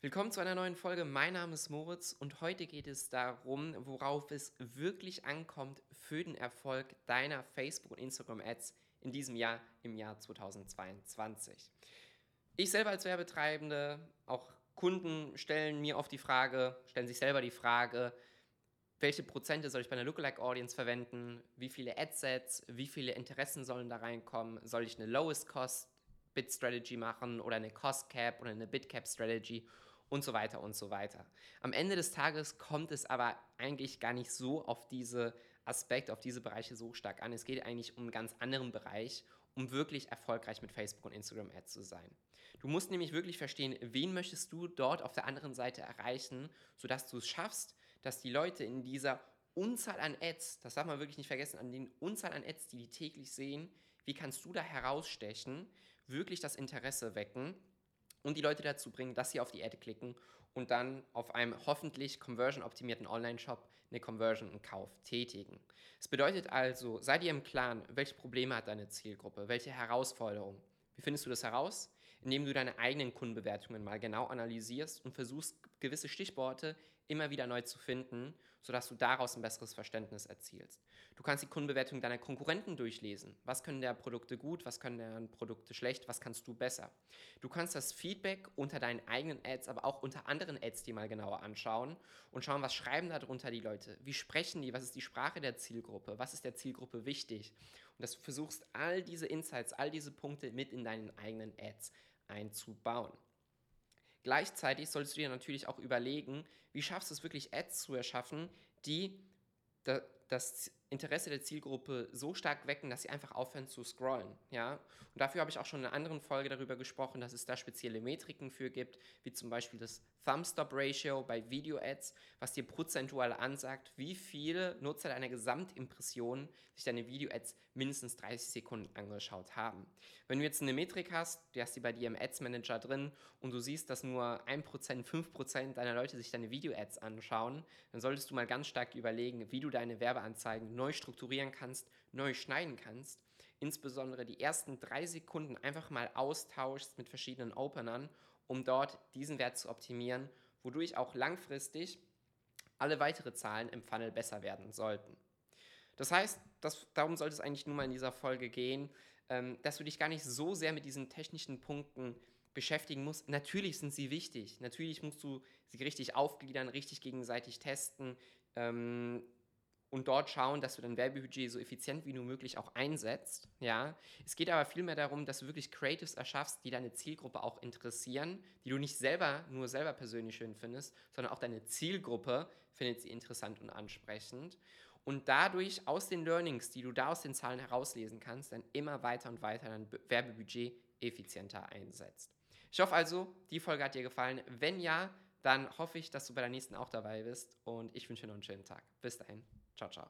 Willkommen zu einer neuen Folge. Mein Name ist Moritz und heute geht es darum, worauf es wirklich ankommt für den Erfolg deiner Facebook- und Instagram-Ads in diesem Jahr, im Jahr 2022. Ich selber als Werbetreibende, auch Kunden stellen mir oft die Frage, stellen sich selber die Frage, welche Prozente soll ich bei einer Lookalike Audience verwenden, wie viele Adsets, wie viele Interessen sollen da reinkommen, soll ich eine Lowest Cost Bid Strategy machen oder eine Cost Cap oder eine Bid Cap Strategy und so weiter und so weiter. Am Ende des Tages kommt es aber eigentlich gar nicht so auf diese Aspekte, auf diese Bereiche so stark an. Es geht eigentlich um einen ganz anderen Bereich, um wirklich erfolgreich mit Facebook und Instagram Ads zu sein. Du musst nämlich wirklich verstehen, wen möchtest du dort auf der anderen Seite erreichen, sodass du es schaffst, dass die Leute in dieser Unzahl an Ads, das darf man wirklich nicht vergessen, an den Unzahl an Ads, die die täglich sehen, wie kannst du da herausstechen, wirklich das Interesse wecken und die Leute dazu bringen, dass sie auf die Ad klicken und dann auf einem hoffentlich conversion-optimierten Online-Shop eine Conversion und Kauf tätigen. Das bedeutet also, sei dir im Klaren, welche Probleme hat deine Zielgruppe, welche Herausforderungen. Wie findest du das heraus? Indem du deine eigenen Kundenbewertungen mal genau analysierst und versuchst, gewisse Stichworte immer wieder neu zu finden, sodass du daraus ein besseres Verständnis erzielst. Du kannst die Kundenbewertung deiner Konkurrenten durchlesen. Was können der Produkte gut, was können deren Produkte schlecht, was kannst du besser. Du kannst das Feedback unter deinen eigenen Ads, aber auch unter anderen Ads die mal genauer anschauen und schauen, was schreiben darunter die Leute, wie sprechen die, was ist die Sprache der Zielgruppe, was ist der Zielgruppe wichtig. Und dass du versuchst, all diese Insights, all diese Punkte mit in deinen eigenen Ads einzubauen. Gleichzeitig solltest du dir natürlich auch überlegen, wie schaffst du es wirklich, Ads zu erschaffen, die das Interesse der Zielgruppe so stark wecken, dass sie einfach aufhören zu scrollen. Ja? Und dafür habe ich auch schon in einer anderen Folge darüber gesprochen, dass es da spezielle Metriken für gibt, wie zum Beispiel das Thumbstop-Ratio bei Video-Ads, was dir prozentual ansagt, wie viele Nutzer deiner Gesamtimpression sich deine Video-Ads mindestens 30 Sekunden angeschaut haben. Wenn du jetzt eine Metrik hast, du hast die bei dir im Ads-Manager drin und du siehst, dass nur 1%, 5% deiner Leute sich deine Video-Ads anschauen, dann solltest du mal ganz stark überlegen, wie du deine Werbeanzeigen neu strukturieren kannst, neu schneiden kannst. Insbesondere die ersten drei Sekunden einfach mal austauschst mit verschiedenen Openern, um dort diesen Wert zu optimieren, wodurch auch langfristig alle weitere Zahlen im Funnel besser werden sollten. Das heißt, das, darum sollte es eigentlich nur mal in dieser Folge gehen, ähm, dass du dich gar nicht so sehr mit diesen technischen Punkten beschäftigen musst. Natürlich sind sie wichtig. Natürlich musst du sie richtig aufgliedern, richtig gegenseitig testen. Ähm, und dort schauen, dass du dein Werbebudget so effizient wie nur möglich auch einsetzt. Ja? Es geht aber vielmehr darum, dass du wirklich Creatives erschaffst, die deine Zielgruppe auch interessieren, die du nicht selber nur selber persönlich schön findest, sondern auch deine Zielgruppe findet sie interessant und ansprechend. Und dadurch aus den Learnings, die du da aus den Zahlen herauslesen kannst, dann immer weiter und weiter dein Werbebudget effizienter einsetzt. Ich hoffe also, die Folge hat dir gefallen. Wenn ja, dann hoffe ich, dass du bei der nächsten auch dabei bist und ich wünsche dir noch einen schönen Tag. Bis dahin. Czacza.